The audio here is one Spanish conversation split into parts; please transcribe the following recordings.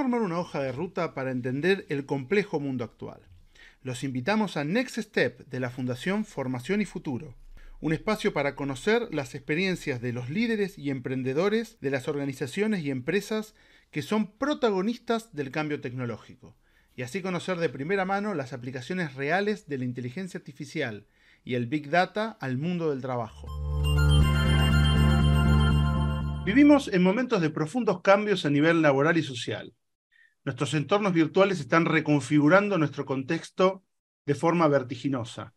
cómo armar una hoja de ruta para entender el complejo mundo actual. Los invitamos a Next Step de la Fundación Formación y Futuro, un espacio para conocer las experiencias de los líderes y emprendedores de las organizaciones y empresas que son protagonistas del cambio tecnológico, y así conocer de primera mano las aplicaciones reales de la inteligencia artificial y el Big Data al mundo del trabajo. Vivimos en momentos de profundos cambios a nivel laboral y social. Nuestros entornos virtuales están reconfigurando nuestro contexto de forma vertiginosa.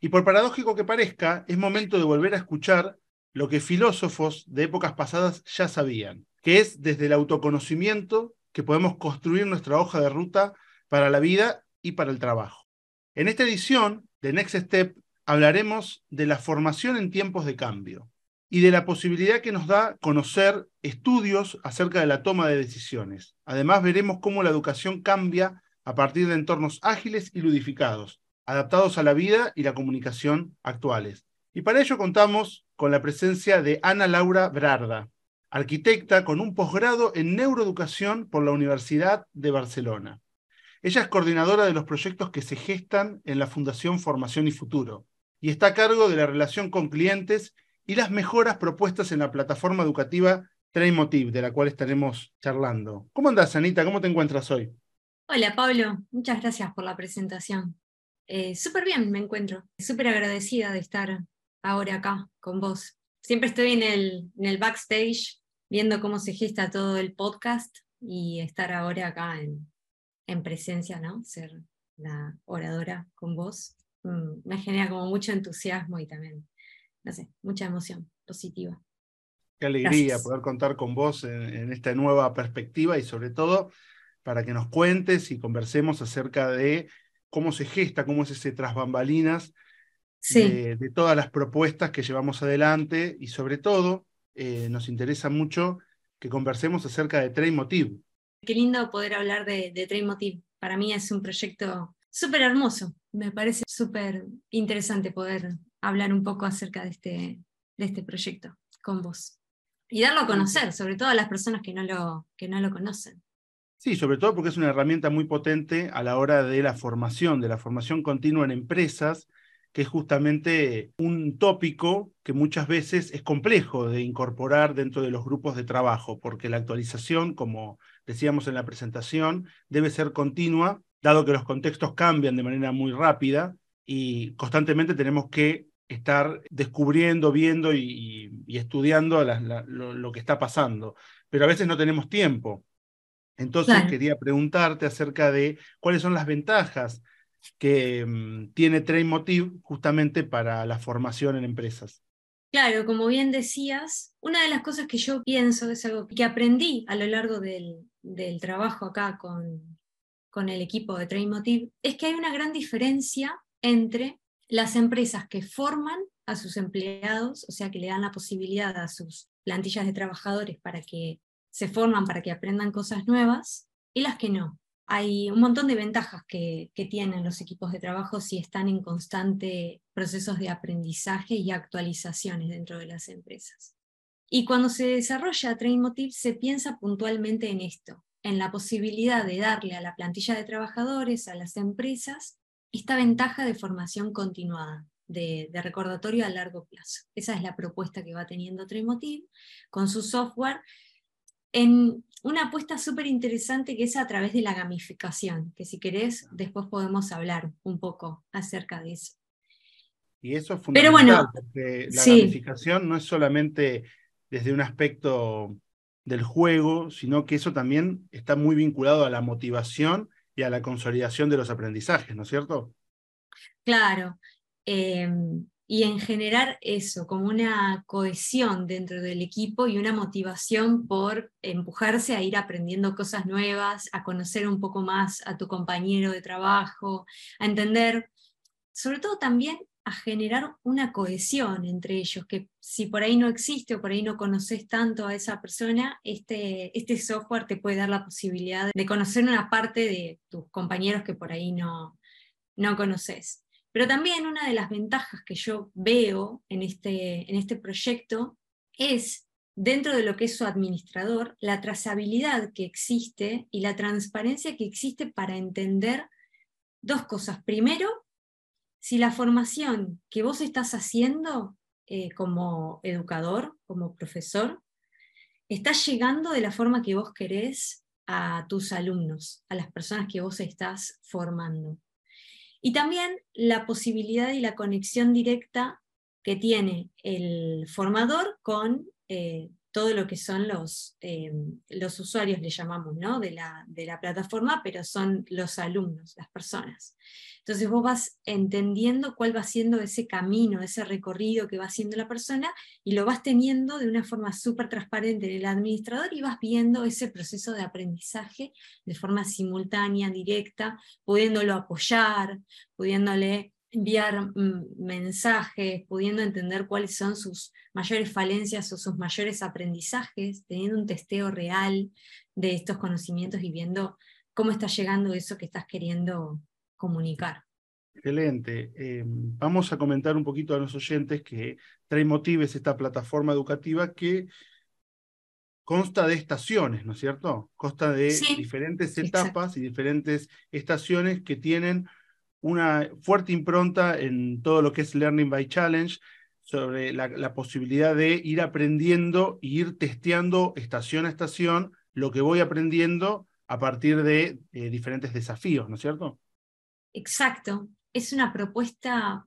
Y por paradójico que parezca, es momento de volver a escuchar lo que filósofos de épocas pasadas ya sabían, que es desde el autoconocimiento que podemos construir nuestra hoja de ruta para la vida y para el trabajo. En esta edición de Next Step hablaremos de la formación en tiempos de cambio y de la posibilidad que nos da conocer estudios acerca de la toma de decisiones. Además, veremos cómo la educación cambia a partir de entornos ágiles y ludificados, adaptados a la vida y la comunicación actuales. Y para ello contamos con la presencia de Ana Laura Brarda, arquitecta con un posgrado en neuroeducación por la Universidad de Barcelona. Ella es coordinadora de los proyectos que se gestan en la Fundación Formación y Futuro y está a cargo de la relación con clientes y las mejoras propuestas en la plataforma educativa Trainmotiv, de la cual estaremos charlando. ¿Cómo andas, Anita? ¿Cómo te encuentras hoy? Hola, Pablo. Muchas gracias por la presentación. Eh, súper bien me encuentro. Súper agradecida de estar ahora acá con vos. Siempre estoy en el, en el backstage viendo cómo se gesta todo el podcast y estar ahora acá en, en presencia, ¿no? Ser la oradora con vos, mm, me genera como mucho entusiasmo y también, no sé, mucha emoción positiva. Qué alegría poder contar con vos en, esta nueva perspectiva y sobre todo para que nos cuentes y conversemos acerca de cómo se gesta, cómo es ese tras bambalinas de, todas las propuestas que llevamos adelante y sobre todo eh, nos interesa mucho que conversemos acerca de Train Motive, Qué lindo poder hablar de, de Para mí es un proyecto súper hermoso. Me parece súper interesante poder hablar un poco acerca de este, de este proyecto con vos. Y darlo a conocer, sobre todo a las personas que no, lo, que no lo conocen. Sí, sobre todo porque es una herramienta muy potente a la hora de la formación, de la formación continua en empresas, que es justamente un tópico que muchas veces es complejo de incorporar dentro de los grupos de trabajo, porque la actualización, como decíamos en la presentación, debe ser continua, dado que los contextos cambian de manera muy rápida y constantemente tenemos que estar descubriendo, viendo y, estudiando lo, que está pasando. Pero a veces no tenemos tiempo. Entonces quería preguntarte acerca de cuáles son las ventajas que mm, tiene Train Motive justamente para la formación en empresas. Claro, como bien decías, una de las cosas que yo pienso es algo que aprendí a lo largo del, trabajo acá con, con, el equipo de Train Motive, es que hay una gran diferencia entre las empresas que forman a sus empleados, o sea, que le dan la posibilidad a sus plantillas de trabajadores para que se forman, para que aprendan cosas nuevas, y las que no hay un montón de ventajas que, tienen los equipos de trabajo si están en constante procesos de aprendizaje y actualizaciones dentro de las empresas. Y cuando se desarrolla Train Motive se piensa puntualmente en esto, en la posibilidad de darle a la plantilla de trabajadores, a las empresas, esta ventaja de formación continuada, de, de recordatorio a largo plazo. Esa es la propuesta que va teniendo Train Motive con su software en una apuesta súper interesante que es a través de la gamificación, que si querés después podemos hablar un poco acerca de eso. Y eso es fundamental, porque la gamificación no es solamente desde un aspecto del juego, sino que eso también está muy vinculado a la motivación y a la consolidación de los aprendizajes, ¿no es cierto? Claro. Em, y en generar eso, como una cohesión dentro del equipo y una motivación por empujarse a ir aprendiendo cosas nuevas, a conocer un poco más a tu compañero de trabajo, a entender, sobre todo también a generar una cohesión entre ellos, que si por ahí no existe o por ahí no conoces tanto a esa persona, este, este software te puede dar la posibilidad de conocer una parte de tus compañeros que por ahí no, no conoces. Pero también una de las ventajas que yo veo en este, en este proyecto es dentro de lo que es su administrador, la trazabilidad que existe y la transparencia que existe para entender dos cosas. Primero, si la formación que vos estás haciendo eh, como educador, como profesor, está llegando de la forma que vos querés a tus alumnos, a las personas que vos estás formando. Y también la posibilidad y la conexión directa que tiene el formador con eh, todo lo que son los, eh, los usuarios, le llamamos, ¿no? de, la, de la plataforma, pero son los alumnos, las personas. Entonces vos vas entendiendo cuál va siendo ese camino, ese recorrido que va haciendo la persona y lo vas teniendo de una forma súper transparente en el administrador y vas viendo ese proceso de aprendizaje de forma simultánea, directa, pudiéndolo apoyar, pudiéndole enviar mm, mensajes, pudiendo entender cuáles son sus mayores falencias o sus mayores aprendizajes, teniendo un testeo real de estos conocimientos y viendo cómo está llegando eso que estás queriendo comunicar. Excelente. Em, vamos a comentar un poquito a los oyentes que Trainmotive es esta plataforma educativa que consta de estaciones, ¿no es cierto? Consta de diferentes etapas y diferentes estaciones que tienen una fuerte impronta en todo lo que es Learning by Challenge, sobre la, posibilidad de ir aprendiendo e ir testeando estación a estación lo que voy aprendiendo a partir de eh, diferentes desafíos, ¿no es cierto? Exacto. Es una propuesta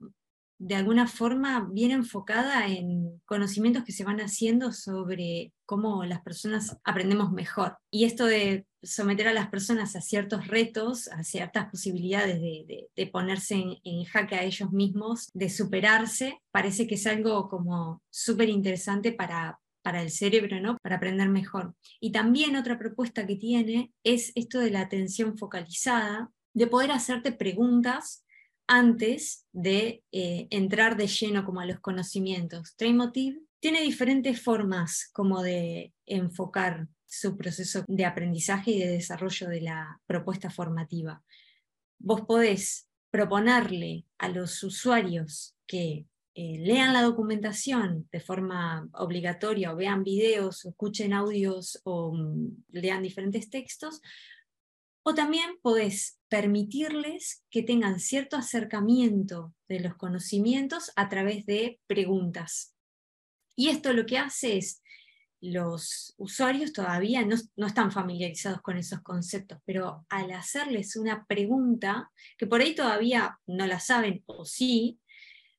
de alguna forma bien enfocada en conocimientos que se van haciendo sobre cómo las personas aprendemos mejor. Y esto de someter a las personas a ciertos retos, a ciertas posibilidades de, ponerse en, en, jaque a ellos mismos, de superarse, parece que es algo como súper interesante para, para el cerebro, ¿no? Para aprender mejor. Y también otra propuesta que tiene es esto de la atención focalizada, de poder hacerte preguntas antes de eh, entrar de lleno como a los conocimientos. Trainmotive tiene diferentes formas como de enfocar su proceso de aprendizaje y de desarrollo de la propuesta formativa. Vos podés proponerle a los usuarios que eh, lean la documentación de forma obligatoria o vean videos o escuchen audios o mm, lean diferentes textos, o también podés permitirles que tengan cierto acercamiento de los conocimientos a través de preguntas. Y esto lo que hace es, los usuarios todavía no, no, están familiarizados con esos conceptos, pero al hacerles una pregunta, que por ahí todavía no la saben o sí,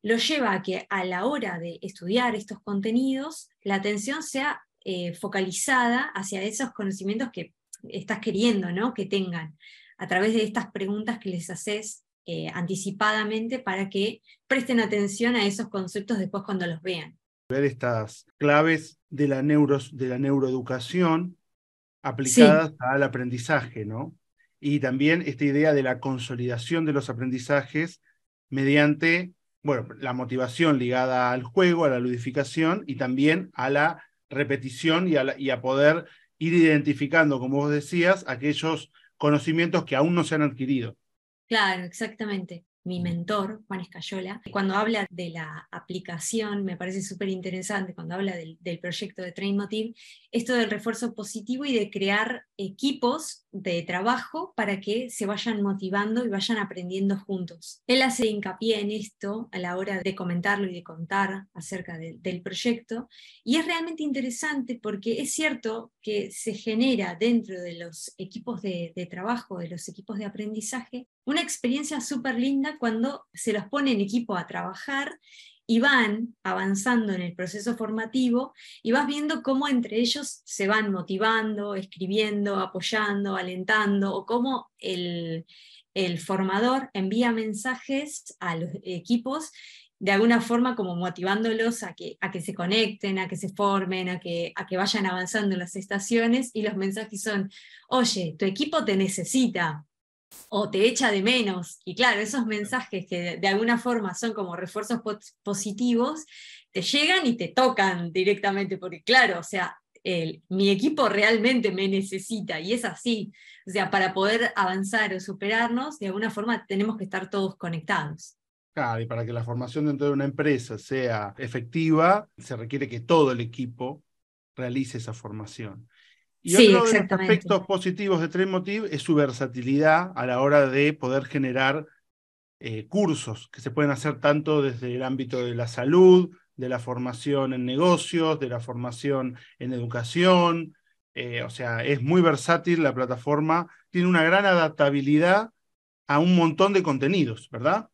lo lleva a que a la hora de estudiar estos contenidos, la atención sea eh, focalizada hacia esos conocimientos que estás queriendo ¿no? que tengan a través de estas preguntas que les haces eh, anticipadamente para que presten atención a esos conceptos después cuando los vean. Ver estas claves de la, neuros, de la neuroeducación aplicadas al aprendizaje, ¿no? Y también esta idea de la consolidación de los aprendizajes mediante, bueno, la motivación ligada al juego, a la ludificación y también a la repetición y y a poder ir identificando, como vos decías, aquellos conocimientos que aún no se han adquirido. Claro, exactamente mi mentor, Juan Escayola, cuando habla de la aplicación, me parece súper interesante, cuando habla del, proyecto de Train Motive, esto del refuerzo positivo y de crear equipos de trabajo para que se vayan motivando y vayan aprendiendo juntos. Él hace hincapié en esto a la hora de comentarlo y de contar acerca del proyecto, y es realmente interesante porque es cierto que se genera dentro de los equipos de, de trabajo, de los equipos de aprendizaje, una experiencia súper linda cuando se los pone en equipo a trabajar y van avanzando en el proceso formativo y vas viendo cómo entre ellos se van motivando, escribiendo, apoyando, alentando, o cómo el, formador envía mensajes a los equipos de alguna forma como motivándolos a que, a que se conecten, a que se formen, a que, a que vayan avanzando en las estaciones y los mensajes son, oye, tu equipo te necesita, o te echa de menos. Y claro, esos mensajes que de, alguna forma son como refuerzos positivos, te llegan y te tocan directamente, porque claro, o sea, mi equipo realmente me necesita y es así. O sea, para poder avanzar o superarnos, de alguna forma tenemos que estar todos conectados. Claro, y para que la formación dentro de una empresa sea efectiva, se requiere que todo el equipo realice esa formación. Y otro de los aspectos positivos de Trainmotive es su versatilidad a la hora de poder generar eh, cursos que se pueden hacer tanto desde el ámbito de la salud, de la formación en negocios, de la formación en educación. Eh, o sea, es muy versátil la plataforma, tiene una gran adaptabilidad a un montón de contenidos, ¿verdad?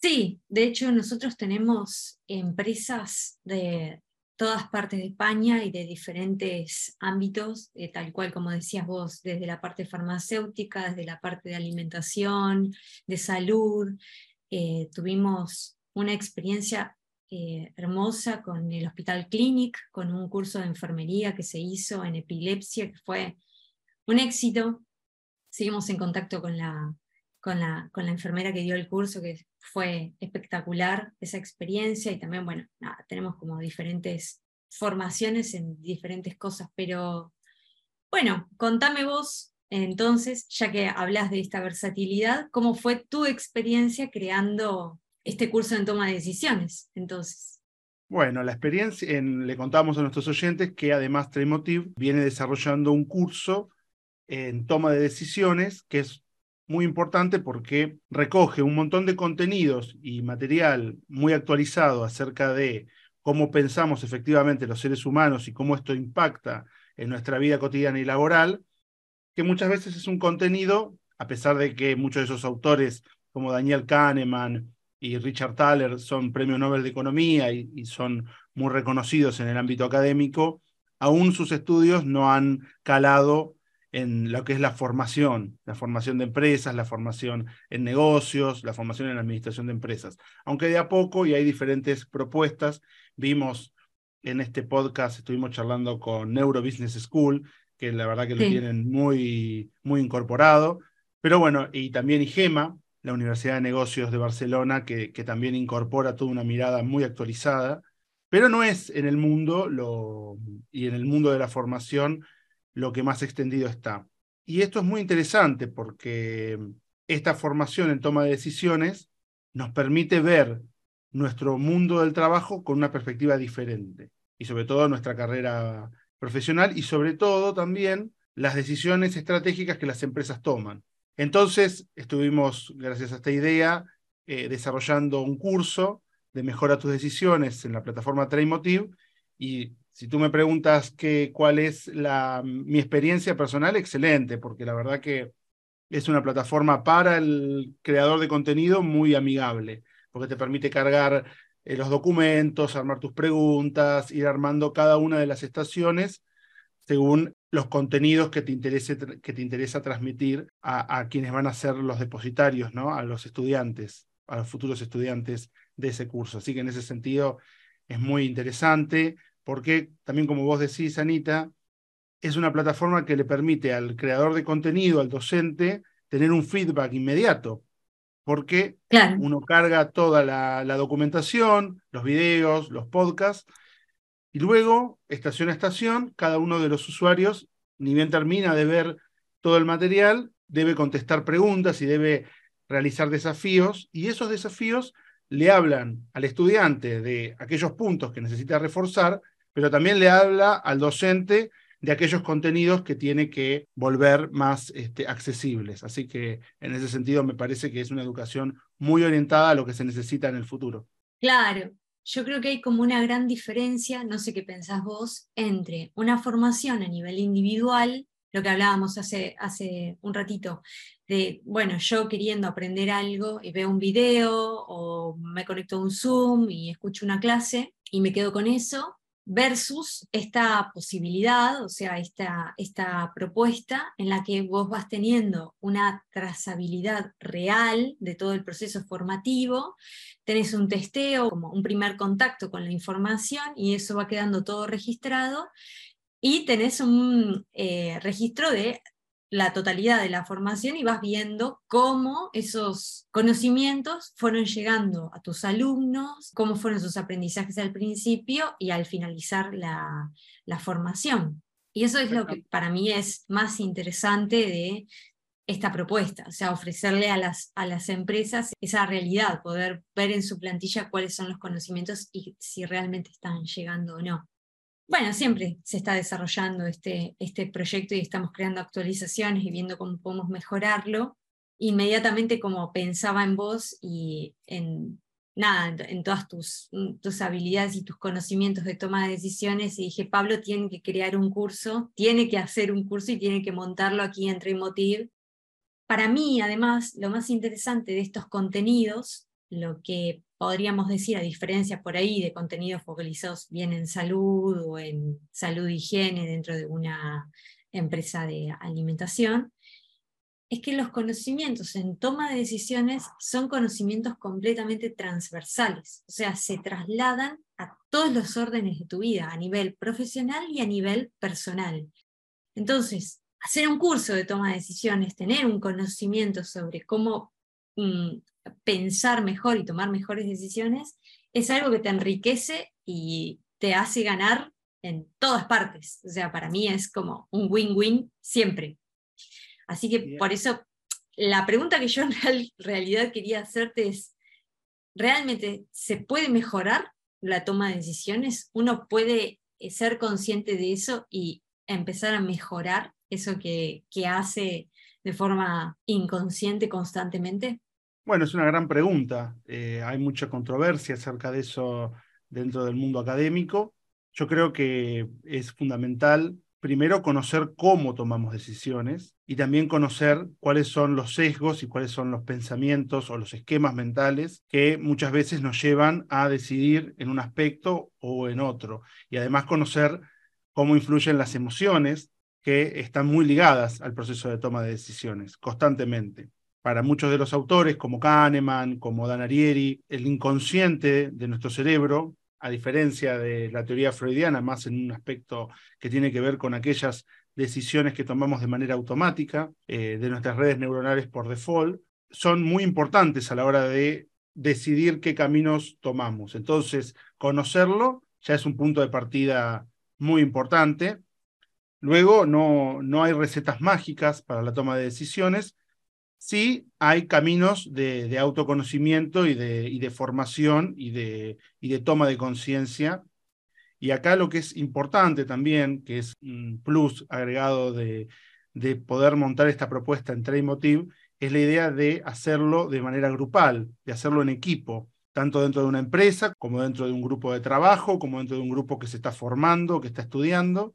Sí, de hecho nosotros tenemos empresas de, todas partes de España y de diferentes ámbitos, eh, tal cual como decías vos, desde la parte farmacéutica, desde la parte de alimentación, de salud. Eh, tuvimos una experiencia eh, hermosa con el Hospital Clinic, con un curso de enfermería que se hizo en epilepsia, que fue un éxito. Seguimos en contacto con la, con la, con la enfermera que dio el curso, que fue espectacular esa experiencia y también, bueno, tenemos como diferentes formaciones en diferentes cosas, pero bueno, contame vos entonces, ya que hablas de esta versatilidad, ¿cómo fue tu experiencia creando este curso en toma de decisiones? Entonces. Bueno, la experiencia, le contamos a nuestros oyentes que además Tremotive viene desarrollando un curso en toma de decisiones que es muy importante porque recoge un montón de contenidos y material muy actualizado acerca de cómo pensamos efectivamente los seres humanos y cómo esto impacta en nuestra vida cotidiana y laboral, que muchas veces es un contenido, a pesar de que muchos de esos autores como Daniel Kahneman y Richard Thaler son premio Nobel de Economía y, y son muy reconocidos en el ámbito académico, aún sus estudios no han calado en lo que es la formación, la formación de empresas, la formación en negocios, la formación en la administración de empresas. Aunque de a poco, y hay diferentes propuestas, vimos en este podcast, estuvimos charlando con Neuro Business School, que la verdad que lo tienen muy, muy incorporado, pero bueno, y también IGEMA, la Universidad de Negocios de Barcelona, que, que también incorpora toda una mirada muy actualizada, pero no es en el mundo lo, y en el mundo de la formación lo que más extendido está. Y esto es muy interesante porque esta formación en toma de decisiones nos permite ver nuestro mundo del trabajo con una perspectiva diferente y sobre todo nuestra carrera profesional y sobre todo también las decisiones estratégicas que las empresas toman. Entonces estuvimos, gracias a esta idea, eh, desarrollando un curso de mejora tus decisiones en la plataforma Trainmotive y si tú me preguntas que, cuál es la, mi experiencia personal, excelente, porque la verdad que es una plataforma para el creador de contenido muy amigable, porque te permite cargar eh, los documentos, armar tus preguntas, ir armando cada una de las estaciones según los contenidos que te, interese, que te interesa transmitir a, a, quienes van a ser los depositarios, ¿no? a los estudiantes, a los futuros estudiantes de ese curso. Así que en ese sentido es muy interesante porque también como vos decís, Anita, es una plataforma que le permite al creador de contenido, al docente, tener un feedback inmediato, porque uno carga toda la, documentación, los videos, los podcasts, y luego, estación a estación, cada uno de los usuarios, ni bien termina de ver todo el material, debe contestar preguntas y debe realizar desafíos, y esos desafíos le hablan al estudiante de aquellos puntos que necesita reforzar pero también le habla al docente de aquellos contenidos que tiene que volver más este, accesibles. Así que en ese sentido me parece que es una educación muy orientada a lo que se necesita en el futuro. Claro, yo creo que hay como una gran diferencia, no sé qué pensás vos, entre una formación a nivel individual, lo que hablábamos hace, hace un ratito, de, bueno, yo queriendo aprender algo y veo un video o me conecto a un Zoom y escucho una clase y me quedo con eso, versus esta posibilidad, o sea, esta, esta propuesta en la que vos vas teniendo una trazabilidad real de todo el proceso formativo, tenés un testeo, como un primer contacto con la información y eso va quedando todo registrado y tenés un eh, registro de la totalidad de la formación y vas viendo cómo esos conocimientos fueron llegando a tus alumnos, cómo fueron sus aprendizajes al principio y al finalizar la, formación. Y eso es lo que para mí es más interesante de esta propuesta, o sea, ofrecerle a las, a las empresas esa realidad, poder ver en su plantilla cuáles son los conocimientos y si realmente están llegando o no. Bueno, siempre se está desarrollando este, este proyecto y estamos creando actualizaciones y viendo cómo podemos mejorarlo. Inmediatamente como pensaba en vos y en nada, en, todas tus, tus habilidades y tus conocimientos de toma de decisiones y dije, Pablo tiene que crear un curso, tiene que hacer un curso y tiene que montarlo aquí en Tremotiv. Para mí, además, lo más interesante de estos contenidos, lo que podríamos decir, a diferencia por ahí de contenidos focalizados bien en salud o en salud e higiene dentro de una empresa de alimentación, es que los conocimientos en toma de decisiones son conocimientos completamente transversales, o sea, se trasladan a todos los órdenes de tu vida, a nivel profesional y a nivel personal. Entonces, hacer un curso de toma de decisiones, tener un conocimiento sobre cómo mm, pensar mejor y tomar mejores decisiones, es algo que te enriquece y te hace ganar en todas partes. O sea, para mí es como un win-win siempre. Así que por eso, la pregunta que yo en realidad quería hacerte es, ¿realmente se puede mejorar la toma de decisiones? ¿Uno puede eh, ser consciente de eso y empezar a mejorar eso que, que hace de forma inconsciente constantemente? Bueno, es una gran pregunta. Eh, hay mucha controversia acerca de eso dentro del mundo académico. Yo creo que es fundamental primero conocer cómo tomamos decisiones y también conocer cuáles son los sesgos y cuáles son los pensamientos o los esquemas mentales que muchas veces nos llevan a decidir en un aspecto o en otro. Y además conocer cómo influyen las emociones que están muy ligadas al proceso de toma de decisiones constantemente para muchos de los autores, como Kahneman, como Dan Ariely, el inconsciente de nuestro cerebro, a diferencia de la teoría freudiana, más en un aspecto que tiene que ver con aquellas decisiones que tomamos de manera automática, eh, de nuestras redes neuronales por default, son muy importantes a la hora de decidir qué caminos tomamos. Entonces, conocerlo ya es un punto de partida muy importante. Luego, no, no hay recetas mágicas para la toma de decisiones, sí hay caminos de, autoconocimiento y de, formación y de, toma de conciencia. Y acá lo que es importante también, que es un plus agregado de, de poder montar esta propuesta en Trainmotive, es la idea de hacerlo de manera grupal, de hacerlo en equipo, tanto dentro de una empresa como dentro de un grupo de trabajo, como dentro de un grupo que se está formando, que está estudiando.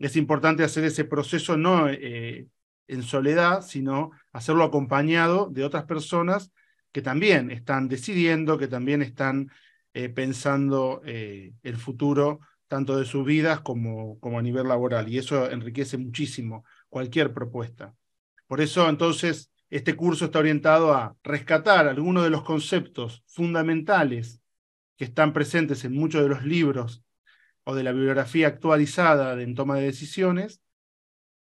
Es importante hacer ese proceso no eh, en soledad, sino hacerlo acompañado de otras personas que también están decidiendo, que también están eh, pensando eh, el futuro tanto de sus vidas como, como a nivel laboral. Y eso enriquece muchísimo cualquier propuesta. Por eso, entonces, este curso está orientado a rescatar algunos de los conceptos fundamentales que están presentes en muchos de los libros o de la bibliografía actualizada en toma de decisiones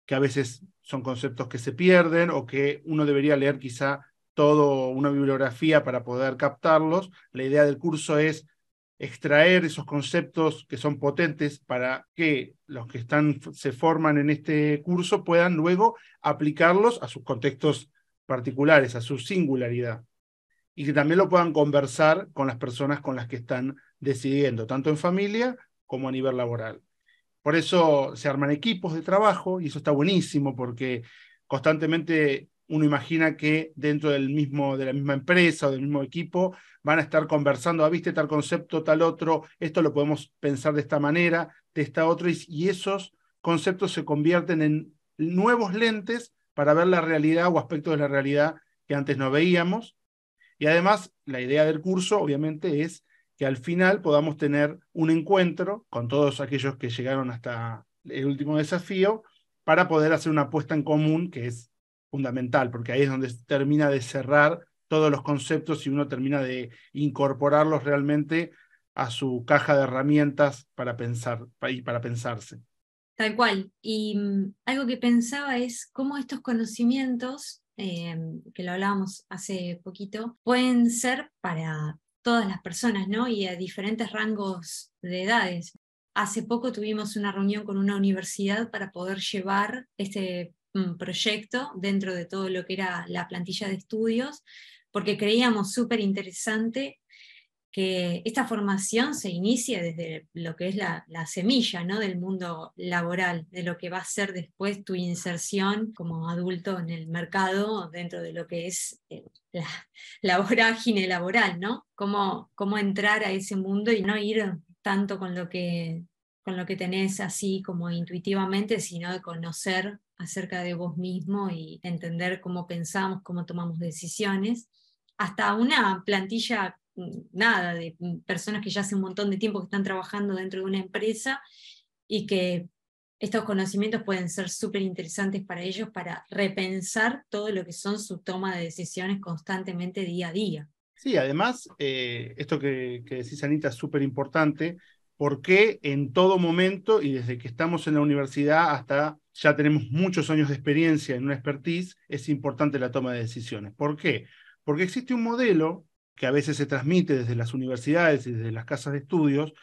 que a veces son conceptos que se pierden o que uno debería leer quizá toda una bibliografía para poder captarlos. La idea del curso es extraer esos conceptos que son potentes para que los que están, se forman en este curso puedan luego aplicarlos a sus contextos particulares, a su singularidad. Y que también lo puedan conversar con las personas con las que están decidiendo, tanto en familia como a nivel laboral. Por eso se arman equipos de trabajo y eso está buenísimo porque constantemente uno imagina que dentro del mismo, de la misma empresa o del mismo equipo van a estar conversando, ah, viste tal concepto, tal otro, esto lo podemos pensar de esta manera, de esta otra, y esos conceptos se convierten en nuevos lentes para ver la realidad o aspectos de la realidad que antes no veíamos. Y además, la idea del curso, obviamente, es que al final podamos tener un encuentro con todos aquellos que llegaron hasta el último desafío para poder hacer una apuesta en común que es fundamental, porque ahí es donde termina de cerrar todos los conceptos y uno termina de incorporarlos realmente a su caja de herramientas para pensar y para pensarse. Tal cual. Y mm, algo que pensaba es cómo estos conocimientos, eh, que lo hablábamos hace poquito, pueden ser para todas las personas, ¿no? Y a diferentes rangos de edades. Hace poco tuvimos una reunión con una universidad para poder llevar este mm, proyecto dentro de todo lo que era la plantilla de estudios, porque creíamos súper interesante que esta formación se inicia desde lo que es la, semilla ¿no? del mundo laboral, de lo que va a ser después tu inserción como adulto en el mercado dentro de lo que es eh, la, vorágine laboral, ¿no? Cómo, cómo entrar a ese mundo y no ir tanto con lo que con lo que tenés así como intuitivamente, sino de conocer acerca de vos mismo y entender cómo pensamos, cómo tomamos decisiones, hasta una plantilla nada, de personas que ya hace un montón de tiempo que están trabajando dentro de una empresa y que estos conocimientos pueden ser súper interesantes para ellos para repensar todo lo que son su toma de decisiones constantemente día a día. Sí, además, eh, esto que, que decís, Anita, es súper importante porque en todo momento y desde que estamos en la universidad hasta ya tenemos muchos años de experiencia en una expertise, es importante la toma de decisiones. ¿Por qué? Porque existe un modelo que a veces se transmite desde las universidades y desde las casas de estudios,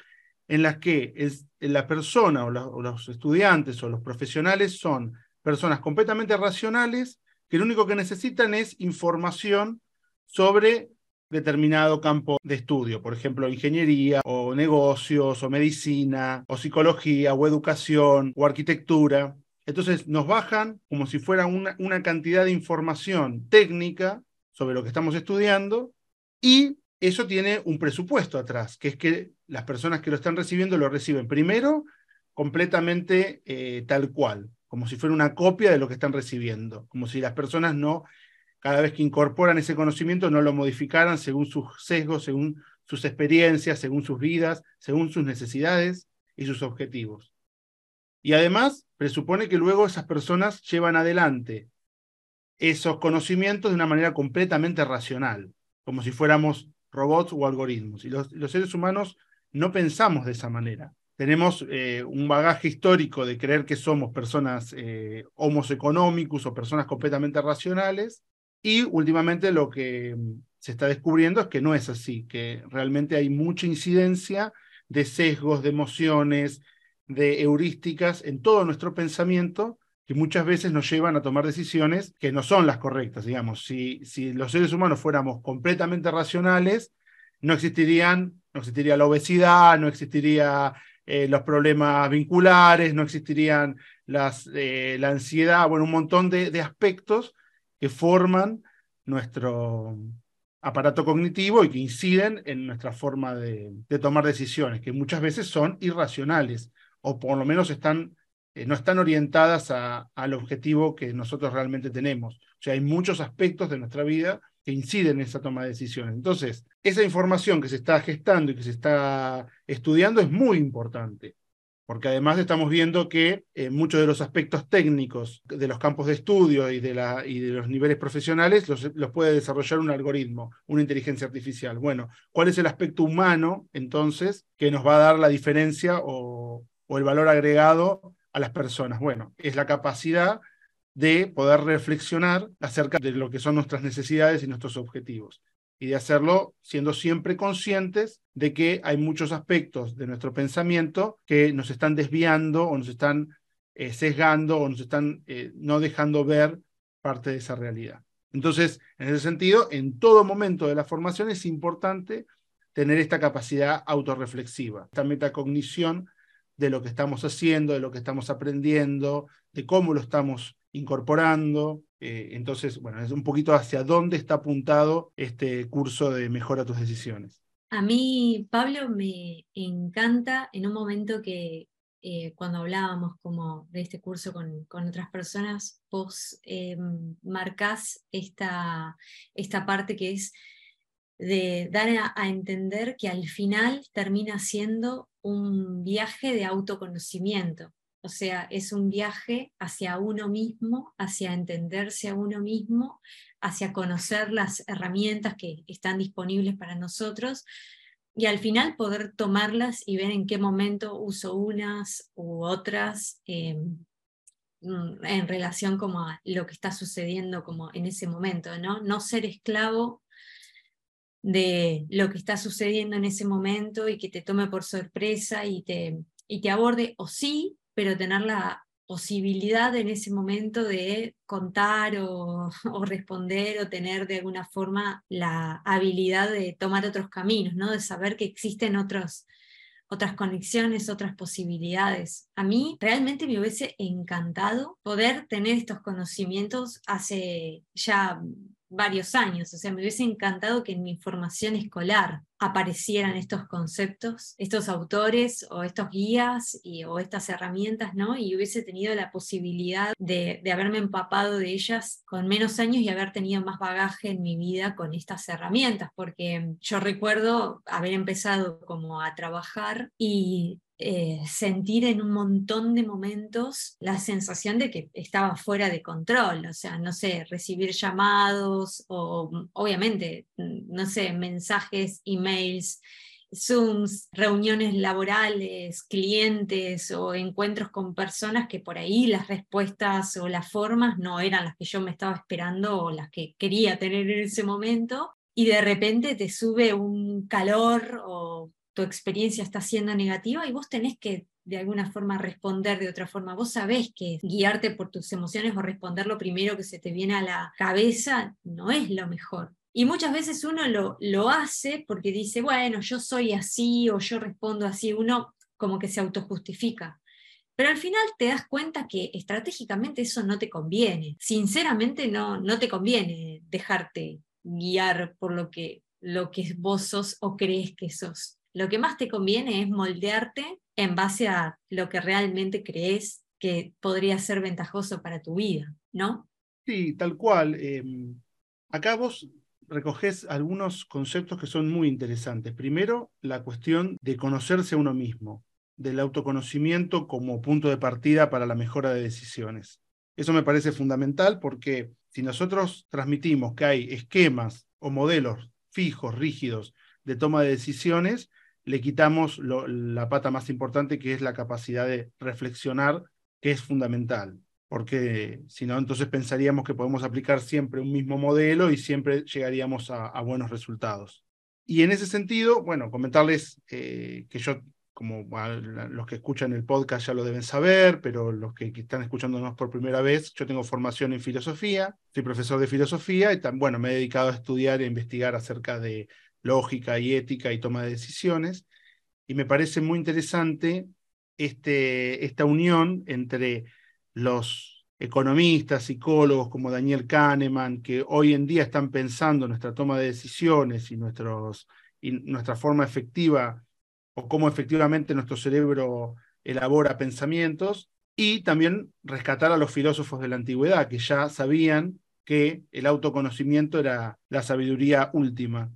en las que es, la persona o, los estudiantes o los profesionales son personas completamente racionales que lo único que necesitan es información sobre determinado campo de estudio, por ejemplo, ingeniería o negocios o medicina o psicología o educación o arquitectura. Entonces nos bajan como si fuera una, una cantidad de información técnica sobre lo que estamos estudiando y eso tiene un presupuesto atrás, que es que las personas que lo están recibiendo lo reciben primero completamente eh, tal cual, como si fuera una copia de lo que están recibiendo, como si las personas no, cada vez que incorporan ese conocimiento, no lo modificaran según sus sesgos, según sus experiencias, según sus vidas, según sus necesidades y sus objetivos. Y además, presupone que luego esas personas llevan adelante esos conocimientos de una manera completamente racional como si fuéramos robots o algoritmos. Y los, seres humanos no pensamos de esa manera. Tenemos eh, un bagaje histórico de creer que somos personas eh, o personas completamente racionales, y últimamente lo que mm, se está descubriendo es que no es así, que realmente hay mucha incidencia de sesgos, de emociones, de heurísticas en todo nuestro pensamiento que muchas veces nos llevan a tomar decisiones que no son las correctas. Digamos, si, los seres humanos fuéramos completamente racionales, no existirían, no existiría la obesidad, no existiría eh, los problemas vinculares, no existirían eh, la ansiedad, bueno, un montón de, aspectos que forman nuestro aparato cognitivo y que inciden en nuestra forma de, tomar decisiones, que muchas veces son irracionales o por lo menos están eh, no están orientadas al objetivo que nosotros realmente tenemos. O sea, hay muchos aspectos de nuestra vida que inciden en esa toma de decisiones. Entonces, esa información que se está gestando y que se está estudiando es muy importante, porque además estamos viendo que eh, muchos de los aspectos técnicos de los campos de estudio y de, la, y de los niveles profesionales los, los, puede desarrollar un algoritmo, una inteligencia artificial. Bueno, ¿cuál es el aspecto humano entonces que nos va a dar la diferencia o, o el valor agregado a las personas? Bueno, es la capacidad de poder reflexionar acerca de lo que son nuestras necesidades y nuestros objetivos y de hacerlo siendo siempre conscientes de que hay muchos aspectos de nuestro pensamiento que nos están desviando o nos están eh, sesgando o nos están eh, no dejando ver parte de esa realidad. Entonces, en ese sentido, en todo momento de la formación es importante tener esta capacidad autorreflexiva, esta metacognición de lo que estamos haciendo, de lo que estamos aprendiendo, de cómo lo estamos incorporando. Eh, entonces, bueno, es un poquito hacia dónde está apuntado este curso de Mejora tus decisiones. A mí, Pablo, me encanta en un momento que eh, cuando hablábamos como de este curso con, con otras personas, vos eh, marcás esta, esta parte que es de dar a, entender que al final termina siendo un viaje de autoconocimiento. O sea, es un viaje hacia uno mismo, hacia entenderse a uno mismo, hacia conocer las herramientas que están disponibles para nosotros y al final poder tomarlas y ver en qué momento uso unas u otras eh, mm, en relación como a lo que está sucediendo como en ese momento, ¿no? No ser esclavo de lo que está sucediendo en ese momento y que te tome por sorpresa y te, y te aborde, o sí, pero tener la, posibilidad en ese momento de contar o, responder o tener de alguna forma la habilidad de tomar otros caminos, ¿no? de saber que existen otros, otras conexiones, otras posibilidades. A mí realmente me hubiese encantado poder tener estos conocimientos hace ya varios años, o sea, me hubiese encantado que en mi formación escolar aparecieran estos conceptos, estos autores o estos guías y, o estas herramientas, ¿no? Y hubiese tenido la posibilidad de, de, haberme empapado de ellas con menos años y haber tenido más bagaje en mi vida con estas herramientas, porque yo recuerdo haber empezado como a trabajar y eh, sentir en un montón de momentos la sensación de que estaba fuera de control, o sea, no sé, recibir llamados o mm, obviamente, mm, no sé, mensajes, emails, Zooms, reuniones laborales, clientes o encuentros con personas que por ahí las respuestas o las formas no eran las que yo me estaba esperando o las que quería tener en ese momento y de repente te sube un calor o tu experiencia está siendo negativa y vos tenés que de alguna forma responder de otra forma. Vos sabés que guiarte por tus emociones o responder lo primero que se te viene a la cabeza no es lo mejor. Y muchas veces uno lo, lo hace porque dice, bueno, yo soy así o yo respondo así, uno como que se autojustifica. Pero al final te das cuenta que estratégicamente eso no te conviene. Sinceramente no, no te conviene dejarte guiar por lo que, lo que vos sos o crees que sos lo que más te conviene es moldearte en base a lo que realmente crees que podría ser ventajoso para tu vida, ¿no? Sí, tal cual. Em, acá vos recoges algunos conceptos que son muy interesantes. Primero, la cuestión de conocerse a uno mismo, del autoconocimiento como punto de partida para la mejora de decisiones. Eso me parece fundamental porque si nosotros transmitimos que hay esquemas o modelos fijos, rígidos de toma de decisiones, le quitamos la pata más importante, que es la capacidad de reflexionar, que es fundamental, porque si no, entonces pensaríamos que podemos aplicar siempre un mismo modelo y siempre llegaríamos a, buenos resultados. Y en ese sentido, bueno, comentarles eh, que yo, como los que escuchan el podcast ya lo deben saber, pero los que, están escuchándonos por primera vez, yo tengo formación en filosofía, soy profesor de filosofía y bueno, me he dedicado a estudiar e investigar acerca de lógica y ética y toma de decisiones. Y me parece muy interesante este, esta unión entre los economistas, psicólogos como Daniel Kahneman, que hoy en día están pensando nuestra toma de decisiones y, nuestros, y nuestra forma efectiva o cómo efectivamente nuestro cerebro elabora pensamientos, y también rescatar a los filósofos de la antigüedad, que ya sabían que el autoconocimiento era la sabiduría última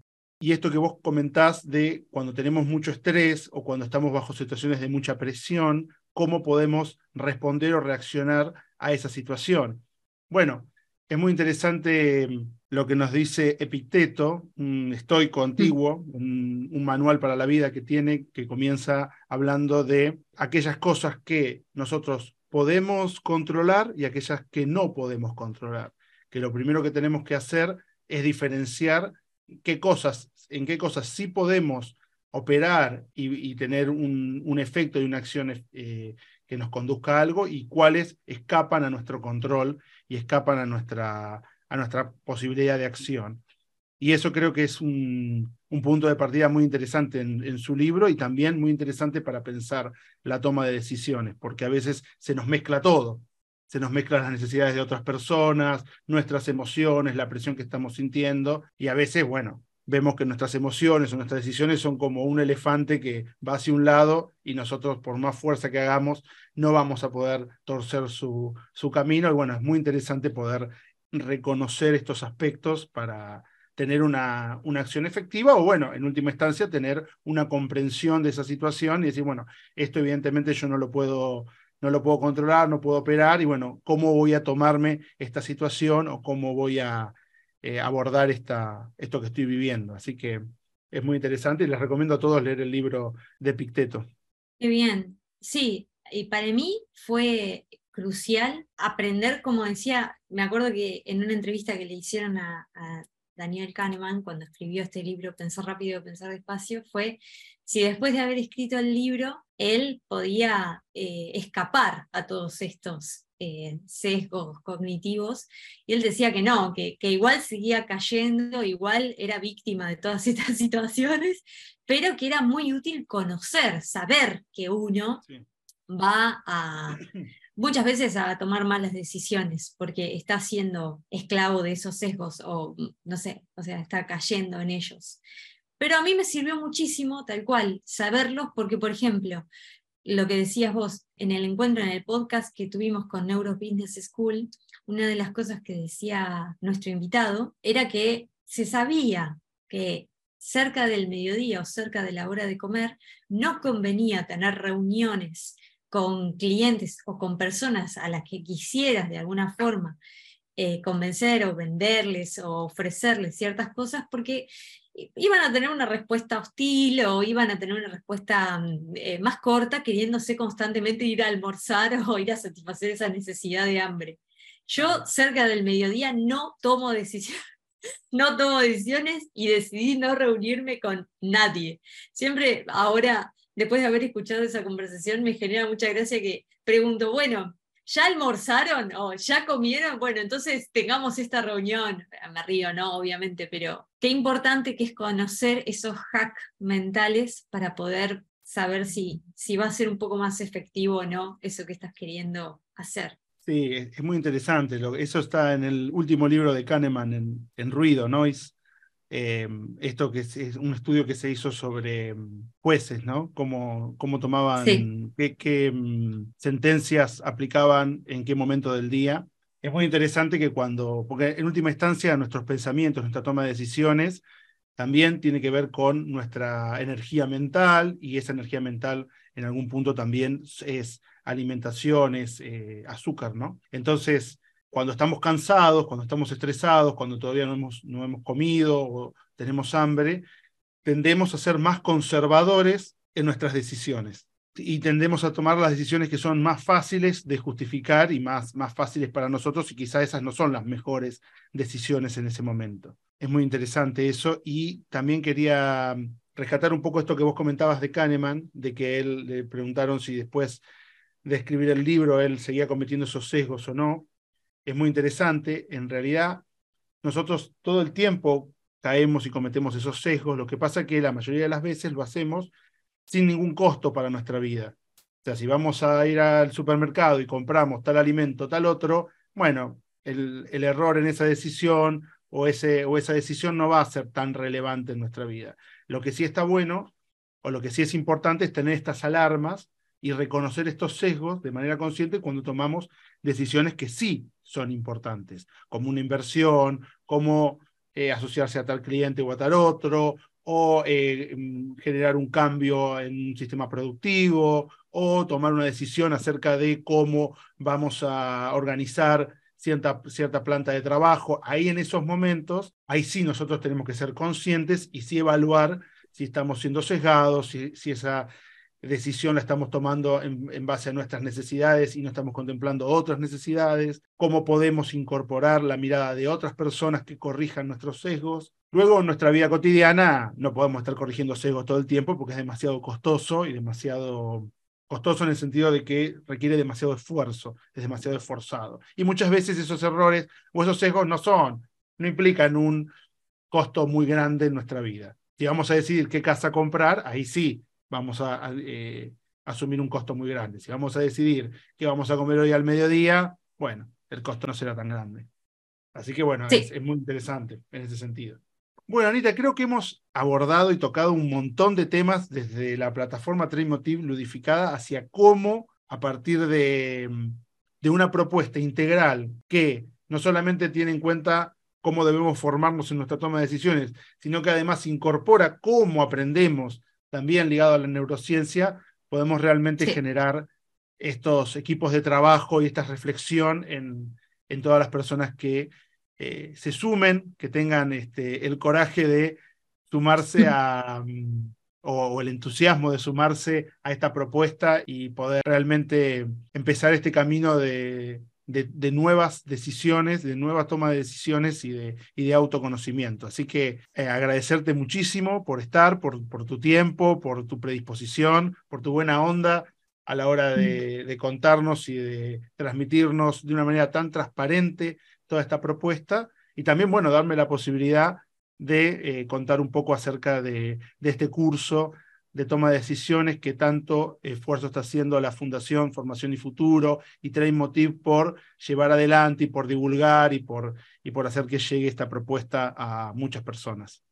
y esto que vos comentás de cuando tenemos mucho estrés o cuando estamos bajo situaciones de mucha presión, cómo podemos responder o reaccionar a esa situación. Bueno, es muy interesante mm, lo que nos dice Epicteto, un estoico antiguo, un, un, manual para la vida que tiene, que comienza hablando de aquellas cosas que nosotros podemos controlar y aquellas que no podemos controlar. Que lo primero que tenemos que hacer es diferenciar qué cosas en qué cosas sí podemos operar y, tener un, efecto y una acción eh, que nos conduzca a algo y cuáles escapan a nuestro control y escapan a nuestra, a nuestra posibilidad de acción. Y eso creo que es un, punto de partida muy interesante en, su libro y también muy interesante para pensar la toma de decisiones, porque a veces se nos mezcla todo. Se nos mezclan las necesidades de otras personas, nuestras emociones, la presión que estamos sintiendo y a veces, bueno, vemos que nuestras emociones o nuestras decisiones son como un elefante que va hacia un lado y nosotros por más fuerza que hagamos no vamos a poder torcer su, su camino. Y bueno, es muy interesante poder reconocer estos aspectos para tener una, una acción efectiva o bueno, en última instancia, tener una comprensión de esa situación y decir, bueno, esto evidentemente yo no lo puedo no lo puedo controlar, no puedo operar y bueno, ¿cómo voy a tomarme esta situación o cómo voy a, eh, abordar esta, esto que estoy viviendo. Así que es muy interesante y les recomiendo a todos leer el libro de Picteto. Qué bien. Sí, y para mí fue crucial aprender, como decía, me acuerdo que en una entrevista que le hicieron a, Daniel Kahneman cuando escribió este libro, Pensar rápido, pensar despacio, fue si después de haber escrito el libro, él podía eh, escapar a todos estos eh, sesgos cognitivos, y él decía que no, que, que, igual seguía cayendo, igual era víctima de todas estas situaciones, pero que era muy útil conocer, saber que uno va a, muchas veces a tomar malas decisiones porque está siendo esclavo de esos sesgos o no sé, o sea, está cayendo en ellos. Pero a mí me sirvió muchísimo, tal cual, saberlos porque, por ejemplo, lo que decías vos en el encuentro, en el podcast que tuvimos con Neuro Business School, una de las cosas que decía nuestro invitado era que se sabía que cerca del mediodía o cerca de la hora de comer no convenía tener reuniones con clientes o con personas a las que quisieras de alguna forma eh, convencer o venderles o ofrecerles ciertas cosas porque iban a tener una respuesta hostil o iban a tener una respuesta mm, eh, más corta queriéndose constantemente ir a almorzar o ir a satisfacer esa necesidad de hambre. Yo cerca del mediodía no tomo decisiones. No tomo decisiones y decidí no reunirme con nadie. Siempre ahora después de haber escuchado esa conversación, me genera mucha gracia que pregunto, bueno, ¿ya almorzaron o ya comieron? Bueno, entonces tengamos esta reunión. Me río, ¿no? Obviamente, pero qué importante que es conocer esos hacks mentales para poder saber si, si va a ser un poco más efectivo o no eso que estás queriendo hacer. Sí, es muy interesante. Eso está en el último libro de Kahneman, en, en Ruido, Noise, eh, esto que es, un estudio que se hizo sobre mm, jueces, ¿no? Cómo, cómo tomaban, qué, mm, sentencias aplicaban en qué momento del día. Es muy interesante que cuando, porque en última instancia nuestros pensamientos, nuestra toma de decisiones, también tiene que ver con nuestra energía mental y esa energía mental en algún punto también es alimentación, es eh, azúcar, ¿no? Entonces, cuando estamos cansados, cuando estamos estresados, cuando todavía no hemos, no hemos comido o tenemos hambre, tendemos a ser más conservadores en nuestras decisiones y tendemos a tomar las decisiones que son más fáciles de justificar y más, más fáciles para nosotros y quizá esas no son las mejores decisiones en ese momento. Es muy interesante eso y también quería rescatar un poco esto que vos comentabas de Kahneman, de que él le preguntaron si después de escribir el libro él seguía cometiendo esos sesgos o no es muy interesante. En realidad, nosotros todo el tiempo caemos y cometemos esos sesgos. Lo que pasa es que la mayoría de las veces lo hacemos sin ningún costo para nuestra vida. O sea, si vamos a ir al supermercado y compramos tal alimento, tal otro, bueno, el, el error en esa decisión o, ese, o esa decisión no va a ser tan relevante en nuestra vida. Lo que sí está bueno o lo que sí es importante es tener estas alarmas y reconocer estos sesgos de manera consciente cuando tomamos decisiones que sí son importantes, como una inversión, como eh, asociarse a tal cliente o a tal otro, o eh, mm, generar un cambio en un sistema productivo, o tomar una decisión acerca de cómo vamos a organizar cierta, cierta planta de trabajo. Ahí en esos momentos, ahí sí nosotros tenemos que ser conscientes y sí evaluar si estamos siendo sesgados, si, si esa decisión la estamos tomando en, base a nuestras necesidades y no estamos contemplando otras necesidades, cómo podemos incorporar la mirada de otras personas que corrijan nuestros sesgos. Luego, en nuestra vida cotidiana no podemos estar corrigiendo sesgos todo el tiempo porque es demasiado costoso y demasiado costoso en el sentido de que requiere demasiado esfuerzo, es demasiado esforzado. Y muchas veces esos errores o esos sesgos no son, no implican un costo muy grande en nuestra vida. Si vamos a decidir qué casa comprar, ahí sí, vamos a, eh, asumir un costo muy grande. Si vamos a decidir que vamos a comer hoy al mediodía, bueno, el costo no será tan grande. Así que bueno, es, muy interesante en ese sentido. Bueno, Anita, creo que hemos abordado y tocado un montón de temas desde la plataforma Trainmotiv ludificada hacia cómo, a partir de, de una propuesta integral que no solamente tiene en cuenta cómo debemos formarnos en nuestra toma de decisiones, sino que además incorpora cómo aprendemos también ligado a la neurociencia, podemos realmente generar estos equipos de trabajo y esta reflexión en, en todas las personas que eh, se sumen, que tengan este, el coraje de sumarse a, mm, o, el entusiasmo de sumarse a esta propuesta y poder realmente empezar este camino de, de, nuevas decisiones, de nuevas tomas de decisiones y de, y de autoconocimiento. Así que eh, agradecerte muchísimo por estar, por, por tu tiempo, por tu predisposición, por tu buena onda a la hora de, de, contarnos y de transmitirnos de una manera tan transparente toda esta propuesta y también, bueno, darme la posibilidad de eh, contar un poco acerca de, de, este curso de toma de decisiones que tanto esfuerzo está haciendo la Fundación Formación y Futuro y Train Motiv por llevar adelante y por divulgar y por, y por hacer que llegue esta propuesta a muchas personas.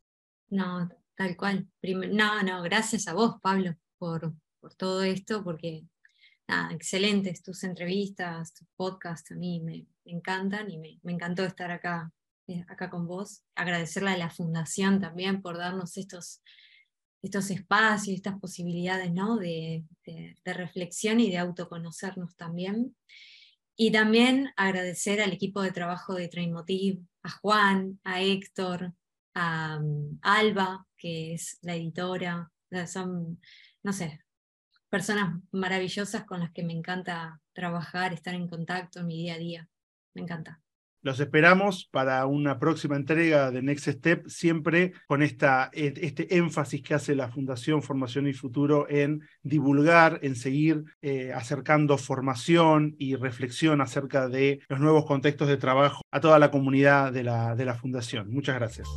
No, tal cual. no, no, gracias a vos, Pablo, por, por todo esto, porque excelentes tus entrevistas, tus podcasts, a mí me, encantan y me, me, encantó estar acá, eh, acá con vos. Agradecerle a la Fundación también por darnos estos, estos espacios, estas posibilidades ¿no? de, de, reflexión y de autoconocernos también. Y también agradecer al equipo de trabajo de Trainmotiv, a Juan, a Héctor, a, mm, Alba, que es la editora. Son, no sé, personas maravillosas con las que me encanta trabajar, estar en contacto en mi día a día. Me encanta. Los esperamos para una próxima entrega de Next Step, siempre con esta, e, este énfasis que hace la Fundación Formación y Futuro en divulgar, en seguir eh, acercando formación y reflexión acerca de los nuevos contextos de trabajo a toda la comunidad de la, de la Fundación. Muchas gracias.